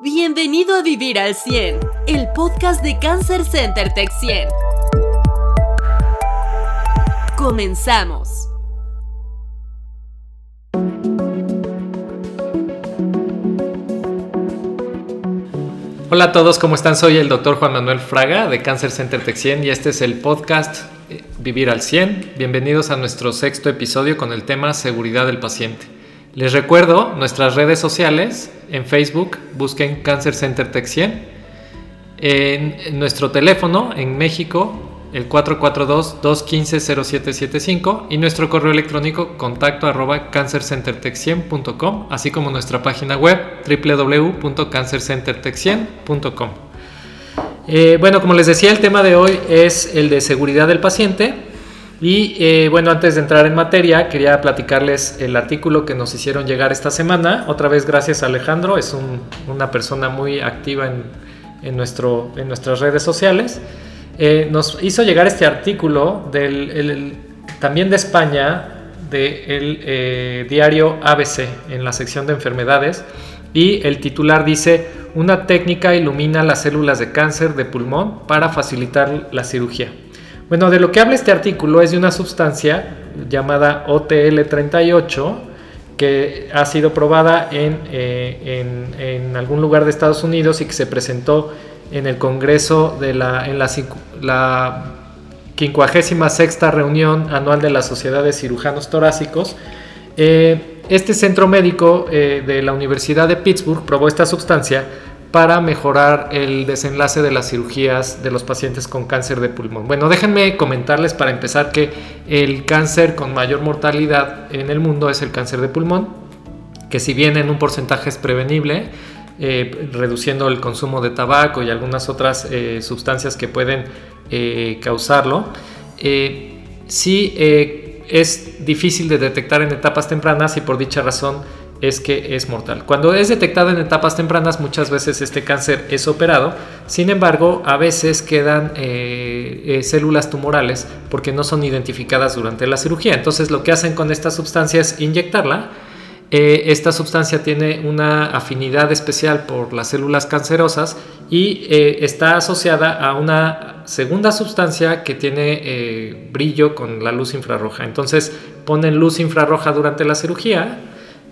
Bienvenido a Vivir al 100, el podcast de Cancer Center Tech 100. Comenzamos. Hola a todos, ¿cómo están? Soy el doctor Juan Manuel Fraga de Cancer Center Tech 100 y este es el podcast eh, Vivir al 100. Bienvenidos a nuestro sexto episodio con el tema Seguridad del paciente. Les recuerdo nuestras redes sociales. En Facebook busquen Cancer Center Tech 100. En nuestro teléfono en México, el 442-215-0775. Y nuestro correo electrónico contacto arroba cancercentertech100.com. Así como nuestra página web www.cancercentertech100.com. Eh, bueno, como les decía, el tema de hoy es el de seguridad del paciente. Y eh, bueno, antes de entrar en materia, quería platicarles el artículo que nos hicieron llegar esta semana. Otra vez gracias a Alejandro, es una persona muy activa en, nuestras redes sociales. Eh, nos hizo llegar este artículo del, también de España, del eh, diario ABC, en la sección de enfermedades. Y el titular dice, una técnica ilumina las células de cáncer de pulmón para facilitar la cirugía. Bueno, de lo que habla este artículo es de una sustancia llamada OTL38 que ha sido probada eh, en, algún lugar de Estados Unidos y que se presentó en el Congreso de la, en la, la 56 reunión anual de la Sociedad de Cirujanos Torácicos. Eh, este centro médico eh, de la Universidad de Pittsburgh probó esta sustancia para mejorar el desenlace de las cirugías de los pacientes con cáncer de pulmón. Bueno, déjenme comentarles para empezar que el cáncer con mayor mortalidad en el mundo es el cáncer de pulmón, que si bien en un porcentaje es prevenible, eh, reduciendo el consumo de tabaco y algunas otras eh, sustancias que pueden eh, causarlo, sí es difícil de detectar en etapas tempranas y por dicha razón es que es mortal. Cuando es detectado en etapas tempranas, muchas veces este cáncer es operado, sin embargo, a veces quedan eh, eh, células tumorales porque no son identificadas durante la cirugía. Entonces, lo que hacen con esta sustancia es inyectarla. Eh, esta sustancia tiene una afinidad especial por las células cancerosas y está asociada a una segunda sustancia que tiene brillo con la luz infrarroja. Entonces, ponen luz infrarroja durante la cirugía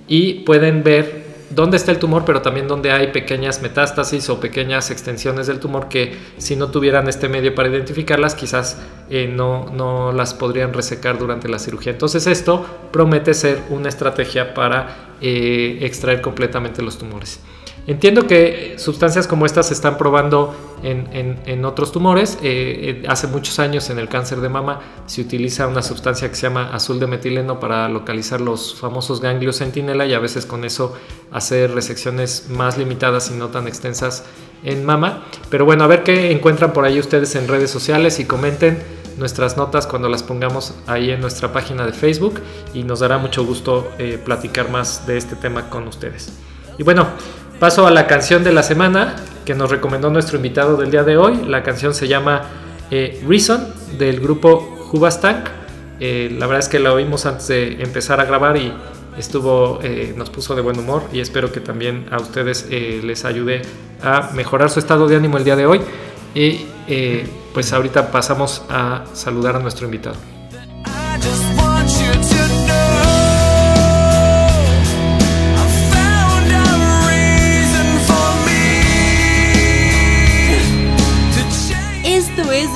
y pueden ver dónde está el tumor, pero también dónde hay pequeñas metástasis o pequeñas extensiones del tumor que si no tuvieran este medio para identificarlas, quizás eh, no, no las podrían resecar durante la cirugía. Entonces esto promete ser una estrategia para eh, extraer completamente los tumores. Entiendo que sustancias como estas se están probando en, otros tumores. Eh, eh, hace muchos años en el cáncer de mama se utiliza una sustancia que se llama azul de metileno para localizar los famosos ganglios centinela y a veces con eso hacer resecciones más limitadas y no tan extensas en mama. Pero bueno, a ver qué encuentran por ahí ustedes en redes sociales y comenten nuestras notas cuando las pongamos ahí en nuestra página de Facebook y nos dará mucho gusto eh, platicar más de este tema con ustedes. Y bueno, Paso a la canción de la semana que nos recomendó nuestro invitado del día de hoy. La canción se llama eh, Reason del grupo Hubastank. Eh, la verdad es que la oímos antes de empezar a grabar y estuvo, eh, nos puso de buen humor y espero que también a ustedes les ayude a mejorar su estado de ánimo el día de hoy. Y pues ahorita pasamos a saludar a nuestro invitado.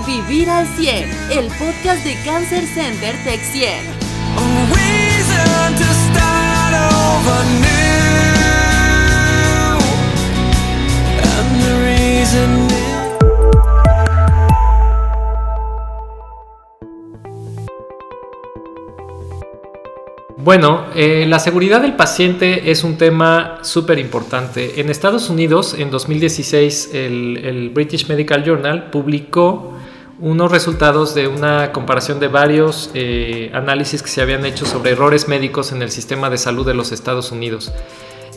Vivir al 100, el podcast de Cancer Center Tech 100. Bueno, eh, la seguridad del paciente es un tema súper importante. En Estados Unidos, en 2016, el, British Medical Journal publicó unos resultados de una comparación de varios eh, análisis que se habían hecho sobre errores médicos en el sistema de salud de los Estados Unidos.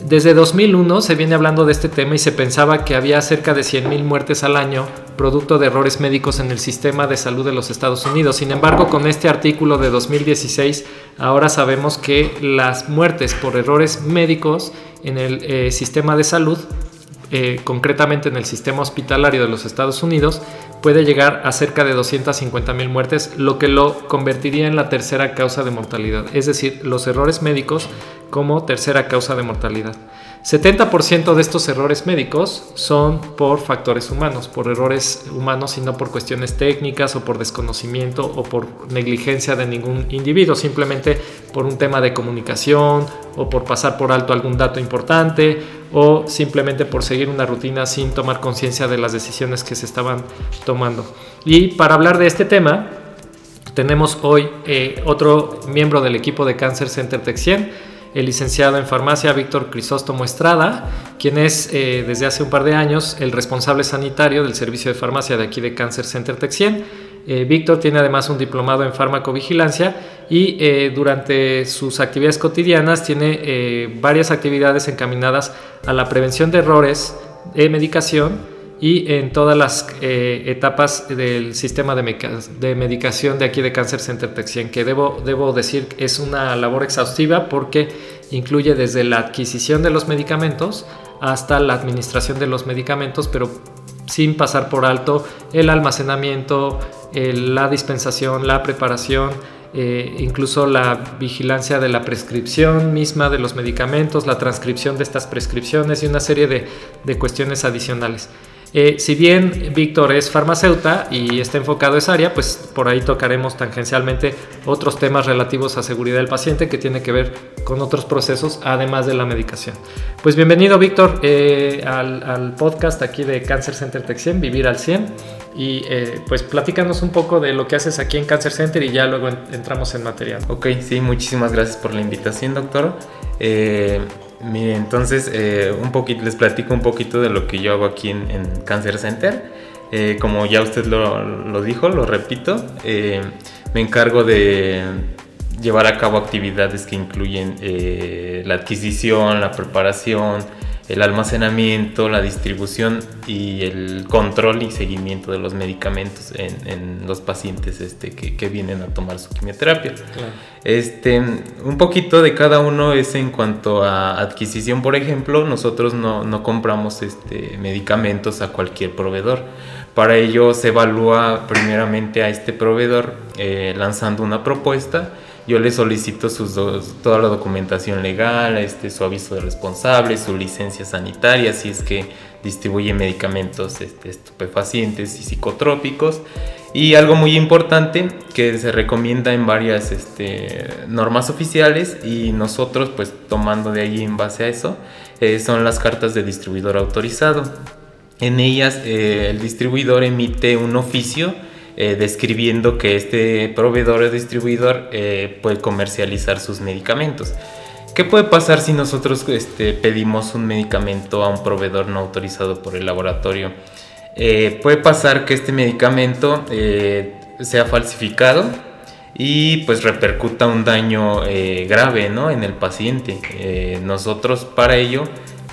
Desde 2001 se viene hablando de este tema y se pensaba que había cerca de 100.000 muertes al año producto de errores médicos en el sistema de salud de los Estados Unidos. Sin embargo, con este artículo de 2016, ahora sabemos que las muertes por errores médicos en el eh, sistema de salud eh, concretamente en el sistema hospitalario de los Estados Unidos, puede llegar a cerca de 250 mil muertes, lo que lo convertiría en la tercera causa de mortalidad, es decir, los errores médicos como tercera causa de mortalidad. 70% de estos errores médicos son por factores humanos, por errores humanos y no por cuestiones técnicas o por desconocimiento o por negligencia de ningún individuo, simplemente por un tema de comunicación o por pasar por alto algún dato importante o simplemente por seguir una rutina sin tomar conciencia de las decisiones que se estaban tomando. Y para hablar de este tema, tenemos hoy eh, otro miembro del equipo de Cancer Center Texien, el licenciado en farmacia Víctor Crisóstomo Estrada, quien es eh, desde hace un par de años el responsable sanitario del servicio de farmacia de aquí de Cancer Center Texien. Eh, Víctor tiene además un diplomado en farmacovigilancia y eh, durante sus actividades cotidianas tiene varias actividades encaminadas a la prevención de errores de medicación y en todas las eh, etapas del sistema de, medicación de aquí de Cancer Center Texien, que debo, debo decir es una labor exhaustiva porque incluye desde la adquisición de los medicamentos hasta la administración de los medicamentos, pero sin pasar por alto el almacenamiento, la dispensación, la preparación, eh, incluso la vigilancia de la prescripción misma de los medicamentos, la transcripción de estas prescripciones y una serie de, de cuestiones adicionales. Eh, si bien Víctor es farmacéuta y está enfocado a esa área, pues por ahí tocaremos tangencialmente otros temas relativos a seguridad del paciente que tiene que ver con otros procesos además de la medicación. Pues bienvenido Víctor eh, al, podcast aquí de Cancer Center Texien, Vivir al 100 y eh, pues platícanos un poco de lo que haces aquí en Cancer Center y ya luego entramos en material. Ok, sí, muchísimas gracias por la invitación doctor. Mire, entonces eh, un poquito, les platico un poquito de lo que yo hago aquí en, Cancer Center. Eh, como ya usted lo, dijo, lo repito, eh, me encargo de llevar a cabo actividades que incluyen la adquisición, la preparación, el almacenamiento, la distribución y el control y seguimiento de los medicamentos en, los pacientes este, que, vienen a tomar su quimioterapia. Este, un poquito de cada uno es en cuanto a adquisición, por ejemplo, nosotros no, compramos este, medicamentos a cualquier proveedor. Para ello se evalúa primeramente a este proveedor eh, lanzando una propuesta yo le solicito toda la documentación legal, este, su aviso de responsable, su licencia sanitaria, si es que distribuye medicamentos este, estupefacientes y psicotrópicos. Y algo muy importante que se recomienda en varias este, normas oficiales y nosotros pues tomando de ahí en base a eso eh, son las cartas de distribuidor autorizado. En ellas eh, el distribuidor emite un oficio eh, describiendo que este proveedor o distribuidor eh, puede comercializar sus medicamentos. ¿Qué puede pasar si nosotros este, pedimos un medicamento a un proveedor no autorizado por el laboratorio? Eh, puede pasar que este medicamento sea falsificado y pues repercuta un daño grave ¿no? en el paciente. nosotros para ello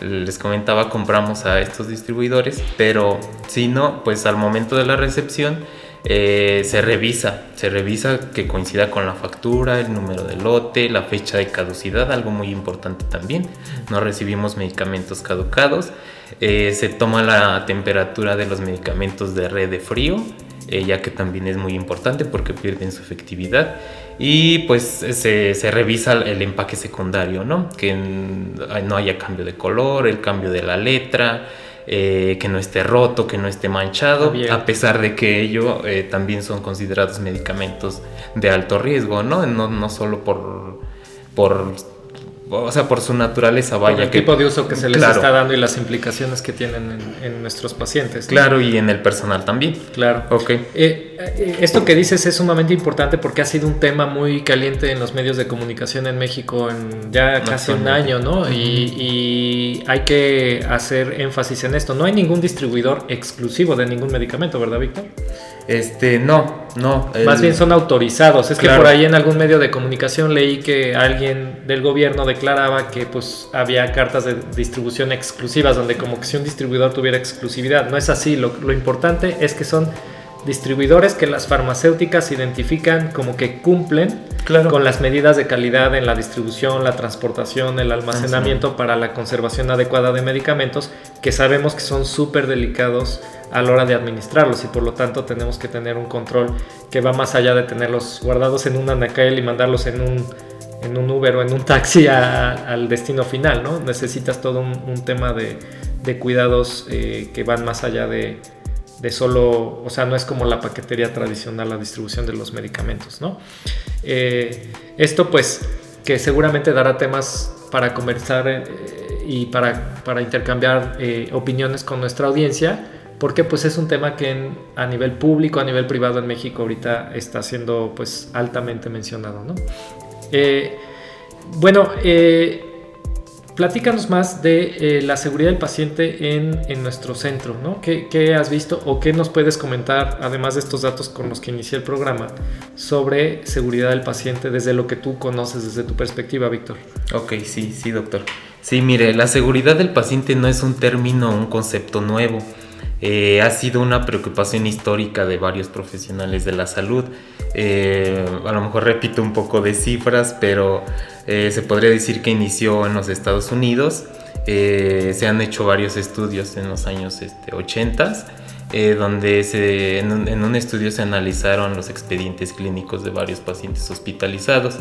les comentaba compramos a estos distribuidores, pero si no, pues al momento de la recepción eh, se revisa, se revisa que coincida con la factura, el número de lote, la fecha de caducidad, algo muy importante también. No recibimos medicamentos caducados. Eh, se toma la temperatura de los medicamentos de red de frío, eh, ya que también es muy importante porque pierden su efectividad. Y pues se, se revisa el empaque secundario, ¿no? Que no haya cambio de color, el cambio de la letra. Eh, que no esté roto, que no esté manchado, a pesar de que ello eh, también son considerados medicamentos de alto riesgo, ¿no? No, no solo por, por o sea, por su naturaleza, vaya. Por el tipo de uso que se les está dando y las implicaciones que tienen en, nuestros pacientes. Claro, y en el personal también. Claro. Ok. Eh, eh, esto que dices es sumamente importante porque ha sido un tema muy caliente en los medios de comunicación en México en ya casi un año, ¿no? y, hay que hacer énfasis en esto. No hay ningún distribuidor exclusivo de ningún medicamento, ¿verdad, Víctor? Este, no, no. Más bien son autorizados. Es que por ahí en algún medio de comunicación leí que alguien del gobierno declaraba que pues había cartas de distribución exclusivas donde como que si un distribuidor tuviera exclusividad. No es así. Lo, lo importante es que son distribuidores que las farmacéuticas identifican como que cumplen Claro. con las medidas de calidad en la distribución, la transportación, el almacenamiento para la conservación adecuada de medicamentos que sabemos que son súper delicados a la hora de administrarlos y por lo tanto tenemos que tener un control que va más allá de tenerlos guardados en un anaquel y mandarlos en un, en un Uber o en un taxi a- al destino final, ¿no? Necesitas todo un, un tema de, de cuidados eh, que van más allá de, de solo, o sea, no es como la paquetería tradicional, la distribución de los medicamentos, ¿no? Eh, esto pues que seguramente dará temas para conversar eh, y para, para intercambiar eh, opiniones con nuestra audiencia, porque pues es un tema que a nivel público, a nivel privado en México ahorita está siendo pues altamente mencionado, ¿no? Eh, bueno, eh, platícanos más de eh, la seguridad del paciente en, en nuestro centro, ¿no? ¿Qué, qué has visto o qué nos puedes comentar, además de estos datos con los que inicié el programa, sobre seguridad del paciente desde lo que tú conoces, desde tu perspectiva, Víctor? Ok, sí, sí, doctor. Sí, mire, la seguridad del paciente no es un término, un concepto nuevo. Eh, ha sido una preocupación histórica de varios profesionales de la salud. Eh, a lo mejor repito un poco de cifras, pero eh, se podría decir que inició en los Estados Unidos. Eh, se han hecho varios estudios en los años este, 80 eh, donde se, en, un, en un estudio se analizaron los expedientes clínicos de varios pacientes hospitalizados.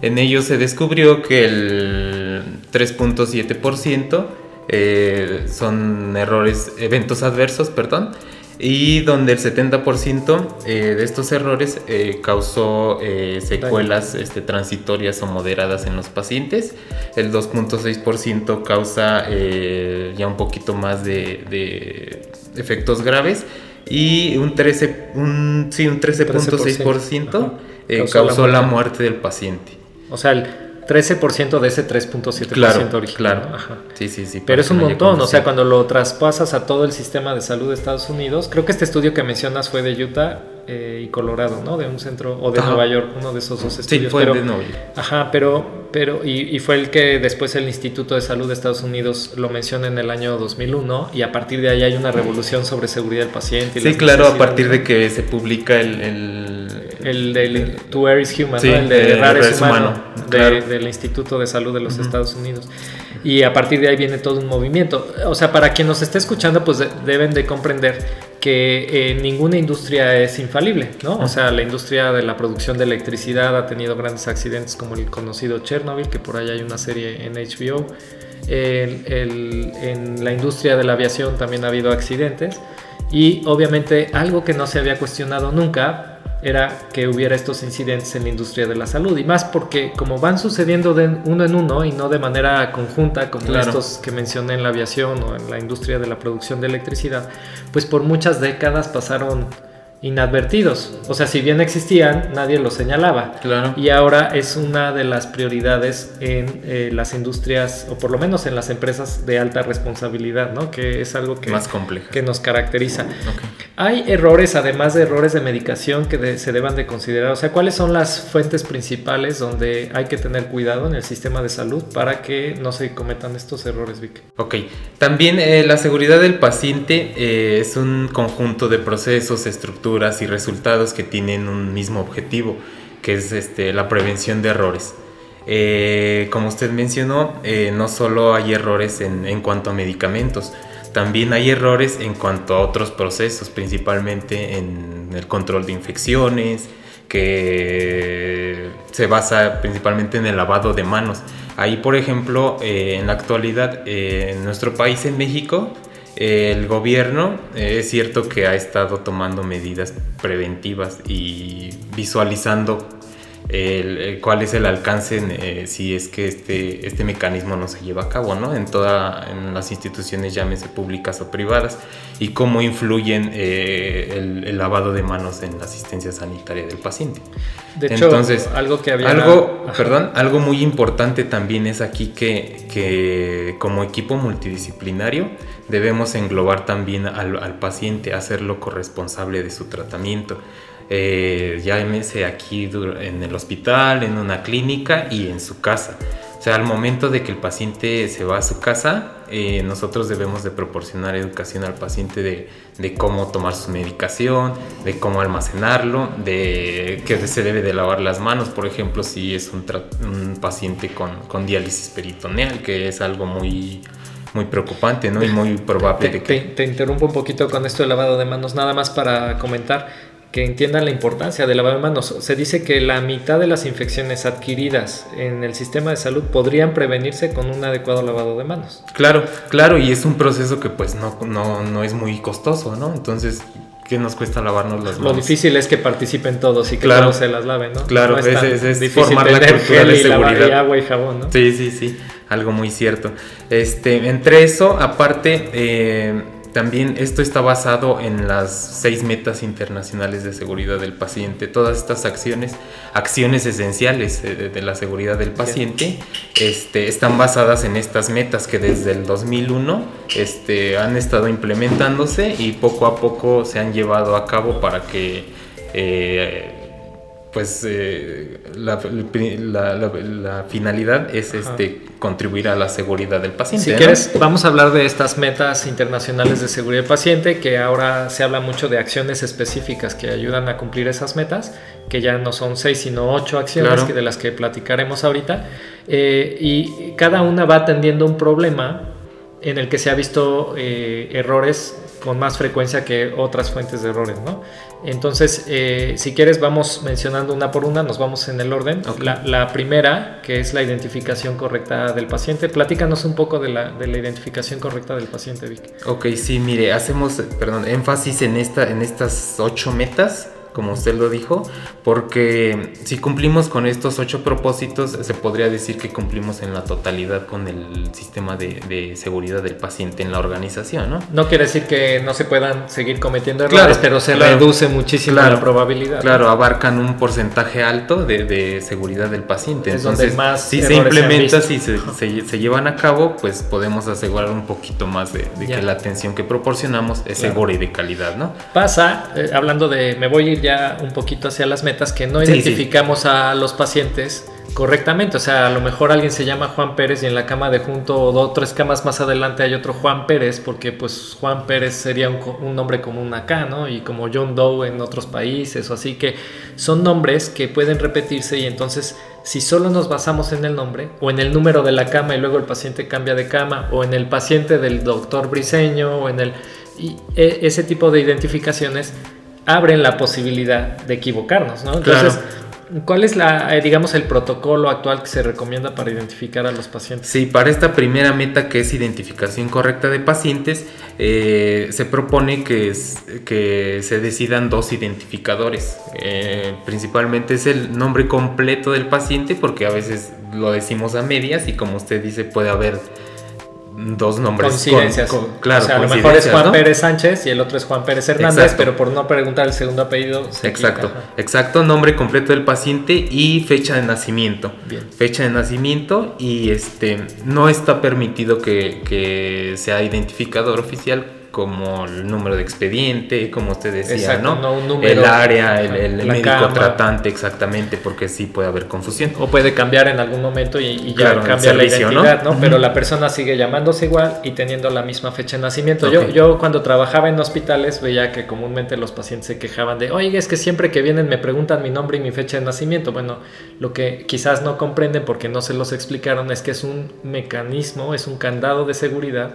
En ellos se descubrió que el 3.7% eh, son errores, eventos adversos, perdón, y donde el 70% eh, de estos errores eh, causó eh, secuelas este, transitorias o moderadas en los pacientes. El 2.6% causa ya un poquito más de, de efectos graves y un 13, un, sí, un 13.6% Ajá. eh, Causó causó, la la muerte. muerte del paciente. O sea, el 13% de ese 3.7% Claro, original. claro. Ajá. Sí, sí, sí. Pero es un montón, o sea, cuando lo traspasas a todo el sistema de salud de Estados Unidos, creo que este estudio que mencionas fue de Utah eh, y Colorado, ¿no? De un centro, o de Ajá. Nueva York, uno de esos dos Sí, estudios. fue pero, de Nobel. Ajá, pero, pero y, y fue el que después el Instituto de Salud de Estados Unidos lo menciona en el año 2001 y a partir de ahí hay una revolución sobre seguridad del paciente. y Sí, claro, a partir de que se publica el... el- El del To Err is Human, Sí, ¿no? el de de Errar es humano, humano, de- claro. del Instituto de Salud de los Estados Unidos. Y a partir de ahí viene todo un movimiento. O sea, para quien nos esté escuchando, pues de- deben de comprender que eh, ninguna industria es infalible, ¿no? O sea, la industria de la producción de electricidad ha tenido grandes accidentes como el conocido Chernobyl, que por ahí hay una serie en HBO. El- el- en la industria de la aviación también ha habido accidentes. Y obviamente algo que no se había cuestionado nunca era que hubiera estos incidentes en la industria de la salud. Y más porque como van sucediendo de uno en uno y no de manera conjunta como Claro. estos que mencioné en la aviación o en la industria de la producción de electricidad, pues por muchas décadas pasaron inadvertidos. O sea, si bien existían, nadie los señalaba. Claro. Y ahora es una de las prioridades en eh, las industrias, o por lo menos en las empresas de alta responsabilidad, ¿no? Que es algo que, más compleja. que nos caracteriza. Ok. Hay errores, además de errores de medicación, que de- se deban de considerar. O sea, ¿cuáles son las fuentes principales donde hay que tener cuidado en el sistema de salud para que no se cometan estos errores, Vic? Ok, también eh, la seguridad del paciente eh, es un conjunto de procesos, estructuras y resultados que tienen un mismo objetivo, que es este, la prevención de errores. Eh, como usted mencionó, eh, no solo hay errores en, cuanto a medicamentos, también hay errores en cuanto a otros procesos, principalmente en el control de infecciones, que se basa principalmente en el lavado de manos. Ahí, por ejemplo, eh, en la actualidad, en nuestro país, en México, el gobierno eh, es cierto que ha estado tomando medidas preventivas y visualizando el- el- cuál es el alcance eh, si es que este, este mecanismo no se lleva a cabo, ¿no? En todas las instituciones, llámese públicas o privadas, y cómo influyen eh, el, el lavado de manos en la asistencia sanitaria del paciente. De hecho, Entonces, algo que había... Algo, Ajá. perdón, algo muy importante también es aquí que, que como equipo multidisciplinario debemos englobar también al, al paciente, hacerlo corresponsable de su tratamiento. Eh, llámese aquí en el hospital, en una clínica y en su casa. sea, al momento de que el paciente se va a su casa, eh, nosotros debemos de proporcionar educación al paciente de, de, cómo tomar su medicación, de cómo almacenarlo, de que se debe de lavar las manos, por ejemplo, si es un, un paciente con, con, diálisis peritoneal, que es algo muy muy preocupante, ¿no? Y muy probable te, de que... Te, te interrumpo un poquito con esto de lavado de manos, nada más para comentar que entiendan la importancia del lavado de manos. Se dice que la mitad de las infecciones adquiridas en el sistema de salud podrían prevenirse con un adecuado lavado de manos. Claro, claro, y es un proceso que pues no, no, no es muy costoso, ¿no? Entonces, ¿qué nos cuesta lavarnos las manos? Lo difícil es que participen todos y que claro, todos se las laven, ¿no? Claro, no es, es, es formar la cultura de seguridad. Y agua y jabón, ¿no? Sí, sí, sí, algo muy cierto. Este, entre eso, aparte, eh, también esto está basado en las seis metas internacionales de seguridad del paciente. Todas estas acciones, acciones esenciales de, la seguridad del paciente, este, están basadas en estas metas que desde el 2001 este, han estado implementándose y poco a poco se han llevado a cabo para que eh, pues eh, la, la, la, la, finalidad es este, contribuir a la seguridad del paciente. Si ¿no? quieres, vamos a hablar de estas metas internacionales de seguridad del paciente, que ahora se habla mucho de acciones específicas que ayudan a cumplir esas metas, que ya no son seis, sino ocho acciones Claro. que de las que platicaremos ahorita. Eh, y cada una va atendiendo un problema en el que se ha visto eh, errores con más frecuencia que otras fuentes de errores, ¿no? Entonces, eh, si quieres, vamos mencionando una por una, nos vamos en el orden. La, la primera, que es la identificación correcta del paciente. Platícanos un poco de la, de la identificación correcta del paciente, Vic. Ok, sí, mire, hacemos, perdón, énfasis en, esta, en estas ocho metas, como usted lo dijo, porque si cumplimos con estos ocho propósitos, se podría decir que cumplimos en la totalidad con el sistema de, de seguridad del paciente en la organización, ¿no? No quiere decir que no se puedan seguir cometiendo Claro, errores, pero se claro. reduce muchísimo Claro, la probabilidad. Claro, abarcan un porcentaje alto de, de seguridad del paciente. Es Entonces, más si se se implementa, visto. si se, se- se llevan a cabo, pues podemos asegurar un poquito más de, que la atención que proporcionamos es segura y de calidad, ¿no? Pasa, eh, hablando de, me voy a ir ya un poquito hacia las metas, que no Sí, identificamos a los pacientes correctamente. O sea, a lo mejor alguien se llama Juan Pérez y en la cama de junto o dos, tres camas más adelante hay otro Juan Pérez, porque pues Juan Pérez sería un, un nombre común acá, ¿no? Y como John Doe en otros países o así, que son nombres que pueden repetirse y entonces si solo nos basamos en el nombre o en el número de la cama y luego el paciente cambia de cama o en el paciente del doctor Briseño o en el... Y e- ese tipo de identificaciones abren la posibilidad de equivocarnos, ¿no? Entonces, ¿cuál es la, eh, digamos, el protocolo actual que se recomienda para identificar a los pacientes? Sí, para esta primera meta que es identificación correcta de pacientes, eh, se propone que, es- que se decidan dos identificadores. Eh, principalmente es el nombre completo del paciente porque a veces lo decimos a medias y como usted dice puede haber dos nombres. Coincidencias. con- claro, o sea, a lo mejor es Juan ¿no? Pérez Sánchez y el otro es Juan Pérez Hernández, Exacto. pero por no preguntar el segundo apellido. se Exacto, exacto, nombre completo del paciente y fecha de nacimiento. Bien. Fecha de nacimiento y este no está permitido que, que sea identificador oficial como el número de expediente, como usted decía, Exacto, ¿no? no un número. el área, el, el La médico cama. tratante, exactamente, porque sí puede haber confusión. O puede cambiar en algún momento y, y ya Claro, el cambia servicio, la ¿no? identidad, ¿no? Pero la persona sigue llamándose igual y teniendo la misma fecha de nacimiento. Yo, yo cuando trabajaba en hospitales veía que comúnmente los pacientes se quejaban de, oye, es que siempre que vienen me preguntan mi nombre y mi fecha de nacimiento. Bueno, lo que quizás no comprenden porque no se los explicaron es que es un mecanismo, es un candado de seguridad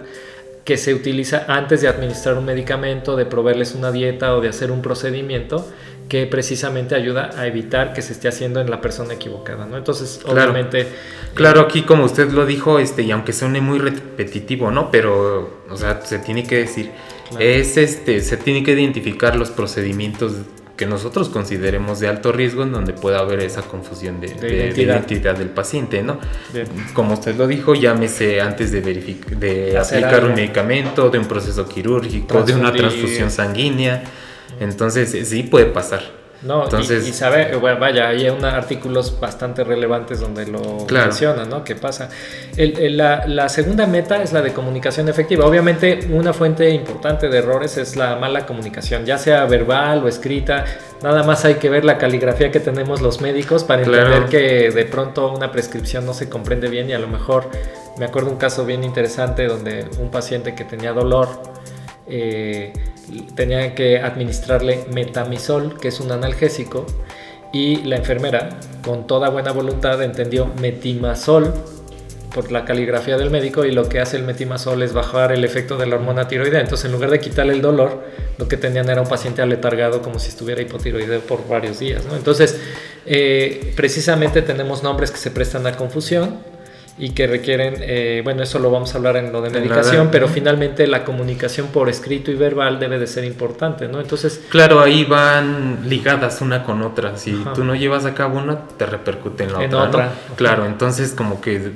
que se utiliza antes de administrar un medicamento, de proveerles una dieta o de hacer un procedimiento que precisamente ayuda a evitar que se esté haciendo en la persona equivocada, ¿no? Entonces, Claro. obviamente, Claro, aquí como usted lo dijo, este, y aunque suene muy repetitivo, ¿no? Pero, o sea, se tiene que decir, Claro. es este, se tiene que identificar los procedimientos que nosotros consideremos de alto riesgo en donde pueda haber esa confusión de, de- de identidad. identidad. del paciente, ¿no? bien. Como usted lo dijo, llámese antes de, de aplicar un medicamento, de un proceso quirúrgico, de una transfusión sanguínea. Entonces, sí puede pasar. No, Entonces, y, sabe, vaya, hay unos artículos bastante relevantes donde lo menciona, ¿no? ¿Qué pasa? la, la, segunda meta es la de comunicación efectiva. Obviamente, una fuente importante de errores es la mala comunicación, ya sea verbal o escrita. Nada más hay que ver la caligrafía que tenemos los médicos para entender que de pronto una prescripción no se comprende bien y a lo mejor me acuerdo un caso bien interesante donde un paciente que tenía dolor eh, tenía que administrarle metamisol, que es un analgésico, y la enfermera, con toda buena voluntad, entendió metimazol por la caligrafía del médico y lo que hace el metimazol es bajar el efecto de la hormona tiroidea. Entonces, en lugar de quitarle el dolor, lo que tenían era un paciente aletargado como si estuviera hipotiroideo por varios días. Entonces, eh, precisamente tenemos nombres que se prestan a confusión y que requieren, eh, bueno, eso lo vamos a hablar en lo de medicación, pero finalmente la comunicación por escrito y verbal debe de ser importante, ¿no? Entonces... Claro, ahí van ligadas una con otra, si tú no llevas a cabo una, te repercute en la otra, Claro, entonces como que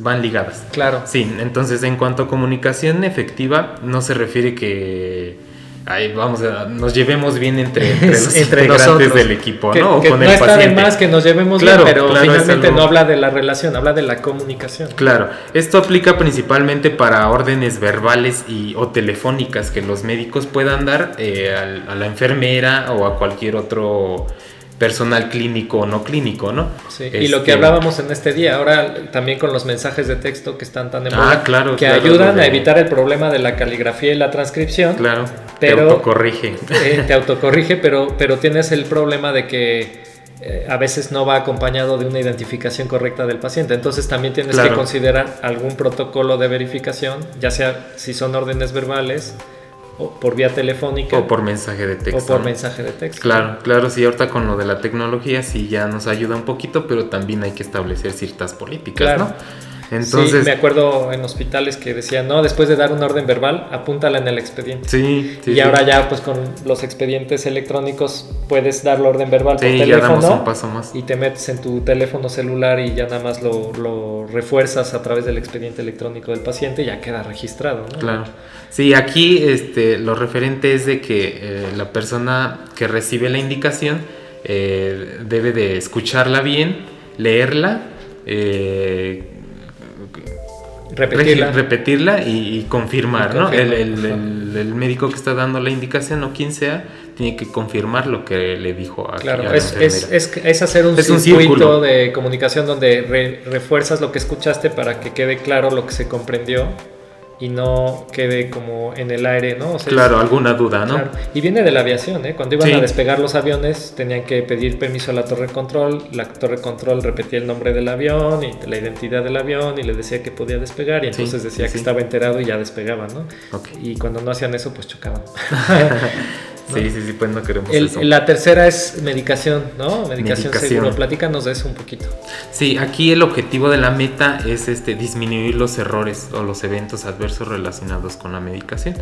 van ligadas. Claro. Sí, entonces en cuanto a comunicación efectiva, no se refiere que ahí vamos a, nos llevemos bien entre, los integrantes del equipo, ¿no? no está de más que nos llevemos bien, pero finalmente no habla de la relación, habla de la comunicación. Claro, esto aplica principalmente para órdenes verbales y o telefónicas que los médicos puedan dar eh, a la enfermera o a cualquier otro personal clínico o no clínico, ¿no? Sí, y lo que este, hablábamos en este día, ahora también con los mensajes de texto que están tan de ah, claro, que ayudan a evitar el problema de la caligrafía y la transcripción. Claro, pero, te autocorrige. Eh, te autocorrige, pero, pero tienes el problema de que eh, a veces no va acompañado de una identificación correcta del paciente. Entonces también tienes que considerar algún protocolo de verificación, ya sea si son órdenes verbales, o por vía telefónica. O por mensaje de texto. O por mensaje de texto. Claro, claro, sí, ahorita con lo de la tecnología sí ya nos ayuda un poquito, pero también hay que establecer ciertas políticas, ¿no? Entonces, sí, me acuerdo en hospitales que decían, no, después de dar una orden verbal, apúntala en el expediente. Sí, sí Y ahora ya, pues con los expedientes electrónicos, puedes dar la orden verbal por teléfono. paso más. Y te metes en tu teléfono celular y ya nada más lo, lo refuerzas a través del expediente electrónico del paciente y ya queda registrado. ¿no? Claro. Sí, aquí este, lo referente es de que eh, la persona que recibe la indicación eh, debe de escucharla bien, leerla, eh, repetirla, repetirla y, confirmar, ¿no? El, médico que está dando la indicación o quien sea tiene que confirmar lo que le dijo a Claro, es, es, hacer un, circuito de comunicación donde refuerzas lo que escuchaste para que quede claro lo que se comprendió y no quede como en el aire, ¿no? claro, alguna duda, ¿no? Y viene de la aviación, ¿eh? Cuando iban a despegar los aviones tenían que pedir permiso a la torre control, la torre control repetía el nombre del avión y la identidad del avión y le decía que podía despegar y entonces decía que estaba enterado y ya despegaba, ¿no? Y cuando no hacían eso, pues chocaban. Sí, sí, sí, pues no queremos eso. La tercera es medicación, ¿no? Medicación, seguro. Platícanos de eso un poquito. Sí, aquí el objetivo de la meta es este disminuir los errores o los eventos adversos relacionados con la medicación.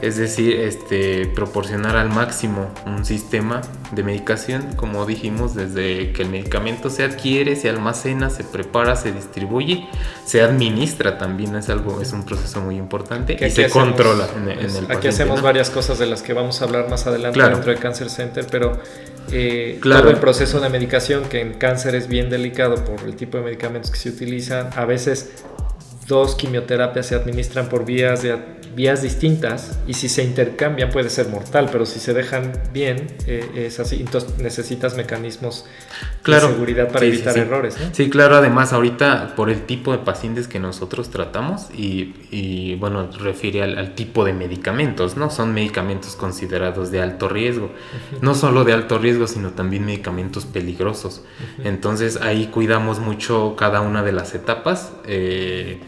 Es decir, este proporcionar al máximo un sistema de medicación, como dijimos, desde que el medicamento se adquiere, se almacena, se prepara, se distribuye, se administra también, es algo, es un proceso muy importante y se controla en, el paciente. Aquí hacemos varias cosas de las que vamos a hablar más adelante adelante dentro de Cancer Center, pero eh, todo el proceso de medicación, que en cáncer es bien delicado por el tipo de medicamentos que se utilizan, a veces dos quimioterapias se administran por vías, de, vías distintas y si se intercambian puede ser mortal, pero si se dejan bien eh, es así, entonces necesitas mecanismos de seguridad para evitar errores. Sí, claro, además ahorita por el tipo de pacientes que nosotros tratamos y, bueno, refiere al, tipo de medicamentos, ¿no? Son medicamentos considerados de alto riesgo, no solo de alto riesgo, sino también medicamentos peligrosos. Entonces ahí cuidamos mucho cada una de las etapas. Eh,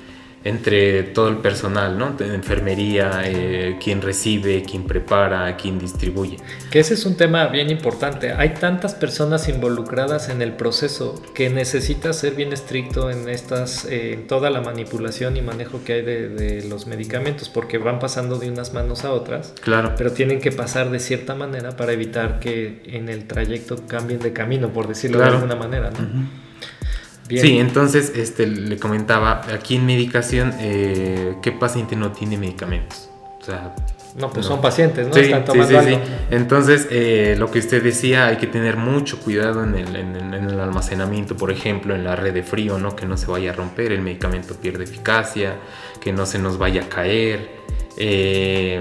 entre todo el personal, ¿no? De enfermería, eh, quien recibe, quien prepara, quien distribuye. Que ese es un tema bien importante. Hay tantas personas involucradas en el proceso que necesita ser bien estricto en estas, eh, en toda la manipulación y manejo que hay de, los medicamentos, porque van pasando de unas manos a otras. Claro. Pero tienen que pasar de cierta manera para evitar que en el trayecto cambien de camino, por decirlo de alguna manera, ¿no? Sí, entonces este, le comentaba, aquí en medicación, eh, ¿qué paciente no tiene medicamentos? O sea, No, pues son pacientes, ¿no? Sí, Están sí, tomando sí, sí. algo. Entonces, eh, lo que usted decía, hay que tener mucho cuidado en el, en en el almacenamiento, por ejemplo, en la red de frío, ¿no? Que no se vaya a romper, el medicamento pierde eficacia, que no se nos vaya a caer. Eh,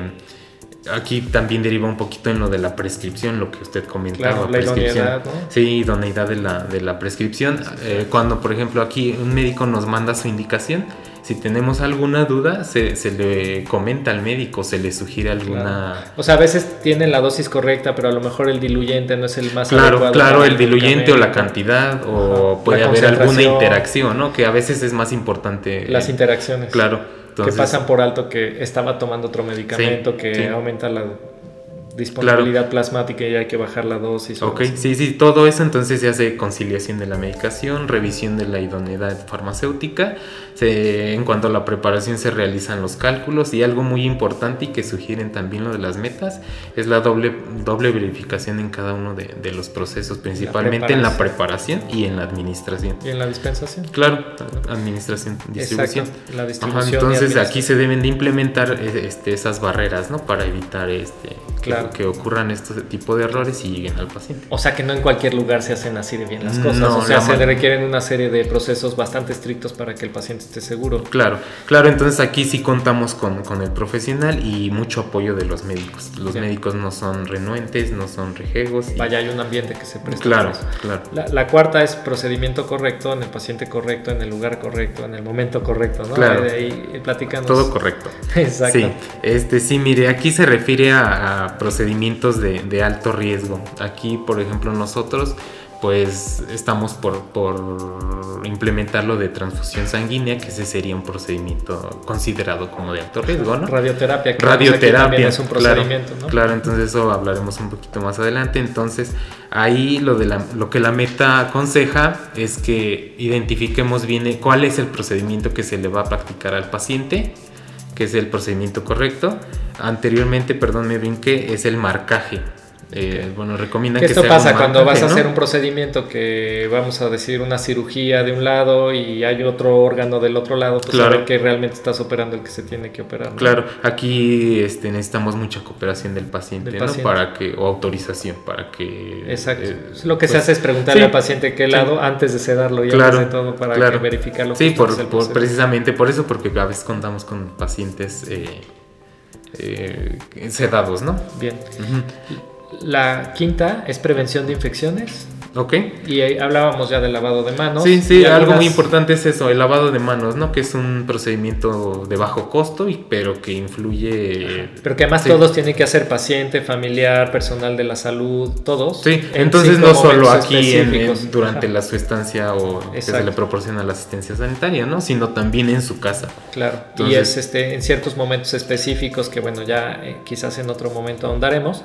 aquí también deriva un poquito en lo de la prescripción, lo que usted comentaba. Claro, la prescripción. idoneidad, ¿no? Sí, idoneidad de la, de la prescripción. Eh, cuando, por ejemplo, aquí un médico nos manda su indicación, si tenemos alguna duda, se, se le comenta al médico, se le sugiere alguna... O sea, a veces tienen la dosis correcta, pero a lo mejor el diluyente no es el más Claro, adecuado claro, el diluyente o la cantidad, o Ajá, puede haber alguna interacción, ¿no? Que a veces es más importante. Las eh, interacciones. Claro, que pasan por alto que estaba tomando otro medicamento Sí, que sí. aumenta la disponibilidad plasmática y hay que bajar la dosis. Ok, así. sí, sí, todo eso entonces se hace conciliación de la medicación, revisión de la idoneidad farmacéutica. Se- en cuanto a la preparación se realizan los cálculos y algo muy importante y que sugieren también lo de las metas es la doble, doble verificación en cada uno de, de los procesos, principalmente en la preparación y en la administración. Y en la dispensación. Claro, administración, distribución. Exacto, la distribución. entonces aquí se deben de implementar eh, este, esas barreras, ¿no? Para evitar este, que- Claro. que, ocurran estos tipo de errores y lleguen al paciente. O sea que no en cualquier lugar se hacen así de bien las cosas. No, o sea, la se requieren una serie de procesos bastante estrictos para que el paciente esté seguro. Claro, claro, entonces aquí sí contamos con, con el profesional y mucho apoyo de los médicos. Los médicos no son renuentes, no son rejegos. y- Vaya, hay un ambiente que se presta. Claro, claro. La, la cuarta es procedimiento correcto, en el paciente correcto, en el lugar correcto, en el momento correcto, ¿no? Claro. De ahí platícanos. Todo correcto. Exacto. Sí, este, sí, mire, aquí se refiere a, a procedimientos de, de alto riesgo. Aquí, por ejemplo, nosotros pues estamos por, por implementar lo de transfusión sanguínea, que ese sería un procedimiento considerado como de alto riesgo, ¿no? Radioterapia. que Radioterapia. también es un claro, procedimiento, ¿no? Claro, entonces eso hablaremos un poquito más adelante. Entonces, ahí lo, de la, lo que la meta aconseja es que identifiquemos bien cuál es el procedimiento que se le va a practicar al paciente, que es el procedimiento correcto. Anteriormente, perdón, me brinqué, es el marcaje. Eh, bueno, recomiendan Que que esto pasa cuando vas a ¿no? hacer un procedimiento que vamos a decir una cirugía de un lado y hay otro órgano del otro lado, pues Claro. saber que realmente estás operando el que se tiene que operar. ¿no? Claro, aquí este, necesitamos mucha cooperación del paciente, Del ¿no? Para que, o autorización, para que... Exacto. eh, lo que se pues, hace es preguntarle sí, al paciente qué sí. lado antes de sedarlo y Claro, antes de todo para claro. que verificarlo. Sí, por, precisamente por eso, porque a veces contamos con pacientes eh, eh, sedados, ¿no? Bien. La quinta es prevención de infecciones. Ok. Y ahí hablábamos ya del lavado de manos. Sí, sí, algo muy importante es eso, el lavado de manos, ¿no? Que es un procedimiento de bajo costo, y, pero que influye... Pero que además Sí. todos tienen que hacer paciente, familiar, personal de la salud, todos. Sí, en entonces no solo aquí en- durante Ajá, la, su estancia o que se Exacto. le proporciona la asistencia sanitaria, ¿no? Sino también en su casa. Claro. y es este en ciertos momentos específicos que bueno, ya eh, quizás en otro momento ahondaremos.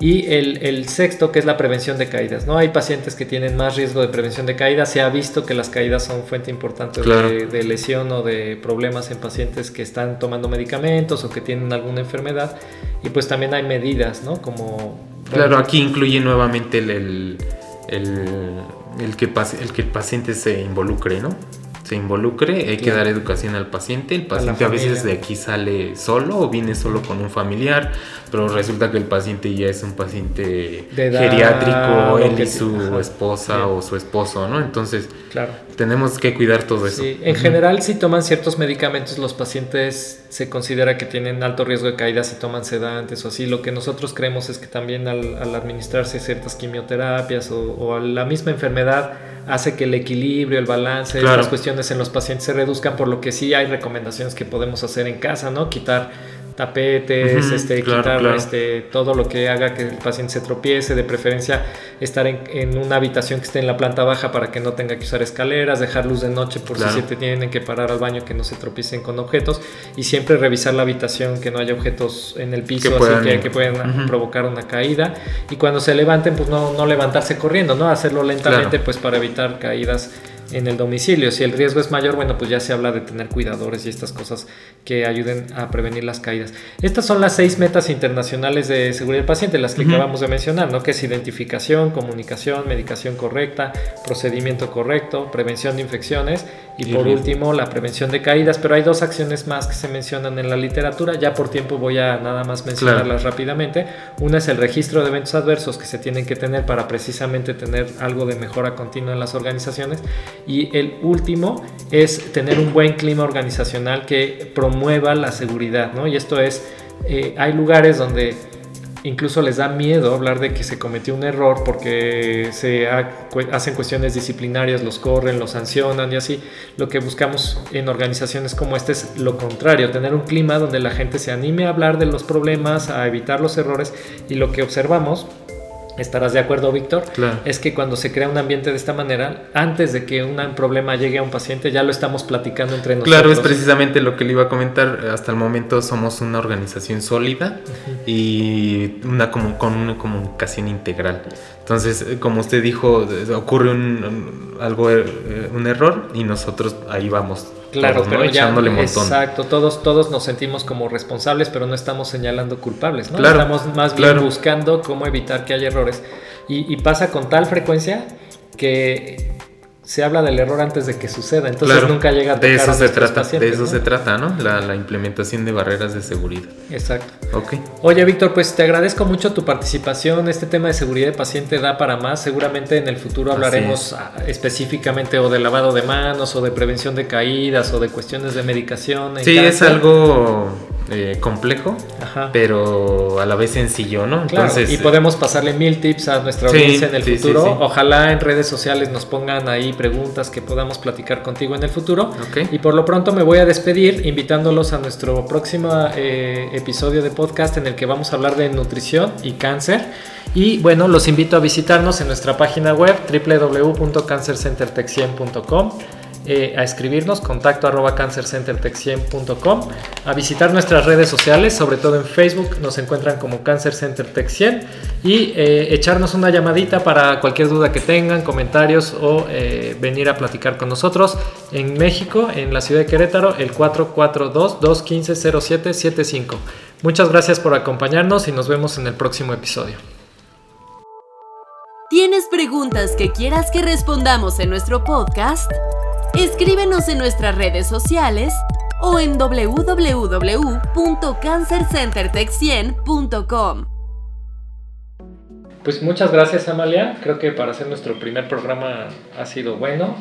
Y el, el sexto, que es la prevención de caídas. ¿no? Hay pacientes que tienen más riesgo de prevención de caídas. Se ha visto que las caídas son fuente importante Claro. de, de lesión o de problemas en pacientes que están tomando medicamentos o que tienen alguna enfermedad. Y pues también hay medidas, ¿no? Como... Claro, aquí incluye nuevamente el, el, el- el que, pas- el que el paciente se involucre, ¿no? Se involucre, hay que Claro. dar educación al paciente. El paciente a, veces de aquí sale solo o viene solo con un familiar, pero resulta que el paciente ya es un paciente edad, geriátrico, él y su esposa o su esposo, ¿no? Entonces Claro. Tenemos que cuidar todo eso. Sí, en general, si toman ciertos medicamentos, los pacientes se considera que tienen alto riesgo de caída si toman sedantes o así. Lo que nosotros creemos es que también al, al administrarse ciertas quimioterapias o, o a la misma enfermedad hace que el equilibrio, el balance, Claro. las cuestiones en los pacientes se reduzcan, por lo que sí hay recomendaciones que podemos hacer en casa, ¿no? Quitar tapetes, este, claro, quitar claro. este, todo lo que haga que el paciente se tropiece, de preferencia estar en, en una habitación que esté en la planta baja para que no tenga que usar escaleras, dejar luz de noche por Claro. si se te tienen que parar al baño que no se tropiecen con objetos y siempre revisar la habitación que no haya objetos en el piso Que así puedan- que, provocar una caída y cuando se levanten pues no, no levantarse corriendo, ¿no? Hacerlo lentamente pues para evitar caídas en el domicilio. Si el riesgo es mayor, bueno, pues ya se habla de tener cuidadores y estas cosas que ayuden a prevenir las caídas. Estas son las seis metas internacionales de seguridad del paciente, las que acabamos de mencionar, ¿no? Que es identificación, comunicación, medicación correcta, procedimiento correcto, prevención de infecciones y, por último la prevención de caídas. Pero hay dos acciones más que se mencionan en la literatura. Ya por tiempo voy a nada más mencionarlas rápidamente. Una es el registro de eventos adversos que se tienen que tener para precisamente tener algo de mejora continua en las organizaciones. Y el último es tener un buen clima organizacional que promueva la seguridad, ¿no? Y esto es, eh, hay lugares donde incluso les da miedo hablar de que se cometió un error porque se hacen cuestiones disciplinarias, los corren, los sancionan y así. Lo que buscamos en organizaciones como esta es lo contrario, tener un clima donde la gente se anime a hablar de los problemas, a evitar los errores y lo que observamos estarás de acuerdo, Víctor, es que cuando se crea un ambiente de esta manera, antes de que un problema llegue a un paciente, ya lo estamos platicando entre nosotros. Claro, es precisamente lo que le iba a comentar. Hasta el momento somos una organización sólida y una como, con una comunicación integral. Entonces, eh, como usted dijo, ocurre un, algo, eh, un error y nosotros ahí vamos. Claro, pero ya, exacto, todos, todos nos sentimos como responsables, pero no estamos señalando culpables, ¿no? estamos más bien buscando cómo evitar que haya errores. y pasa con tal frecuencia que se habla del error antes de que suceda, entonces nunca llega a tocar de eso a se trata, De eso se trata, ¿no? La, implementación de barreras de seguridad. Exacto. Ok. Oye, Víctor, pues te agradezco mucho tu participación. Este tema de seguridad de paciente da para más. Seguramente en el futuro hablaremos específicamente o de lavado de manos o de prevención de caídas o de cuestiones de medicación. Sí, es algo eh, complejo, pero a la vez sencillo, ¿no? Entonces, y podemos pasarle mil tips a nuestra audiencia en el futuro. Ojalá en redes sociales nos pongan ahí preguntas que podamos platicar contigo en el futuro. Y por lo pronto me voy a despedir invitándolos a nuestro próximo eh, episodio de podcast en el que vamos a hablar de nutrición y cáncer. Y bueno, los invito a visitarnos en nuestra página web www.cancercentertexien.com eh, a escribirnos, contacto arroba cancercentertech100.com, a visitar nuestras redes sociales, sobre todo en Facebook, nos encuentran como Cancer Center Tech 100 y eh, echarnos una llamadita para cualquier duda que tengan, comentarios o eh, venir a platicar con nosotros en México, en la ciudad de Querétaro, el 442-215-0775. Muchas gracias por acompañarnos y nos vemos en el próximo episodio. ¿Tienes preguntas que quieras que respondamos en nuestro podcast? Escríbenos en nuestras redes sociales o en www.cancercentertech100.com. Pues muchas gracias Amalia, creo que para hacer nuestro primer programa ha sido bueno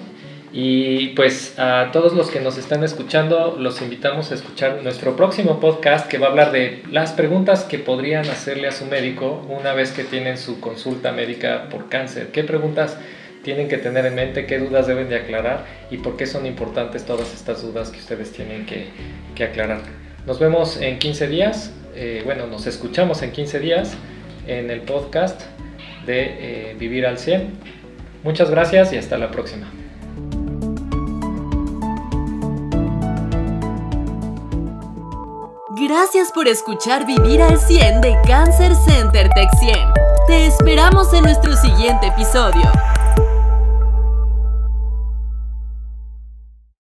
y pues a todos los que nos están escuchando los invitamos a escuchar nuestro próximo podcast que va a hablar de las preguntas que podrían hacerle a su médico una vez que tienen su consulta médica por cáncer. ¿Qué preguntas? Tienen que tener en mente qué dudas deben de aclarar y por qué son importantes todas estas dudas que ustedes tienen que, aclarar. Nos vemos en 15 días, eh, bueno, nos escuchamos en 15 días en el podcast de eh, Vivir al 100. Muchas gracias y hasta la próxima. Gracias por escuchar Vivir al 100 de Cancer Center Tech 100. Te esperamos en nuestro siguiente episodio.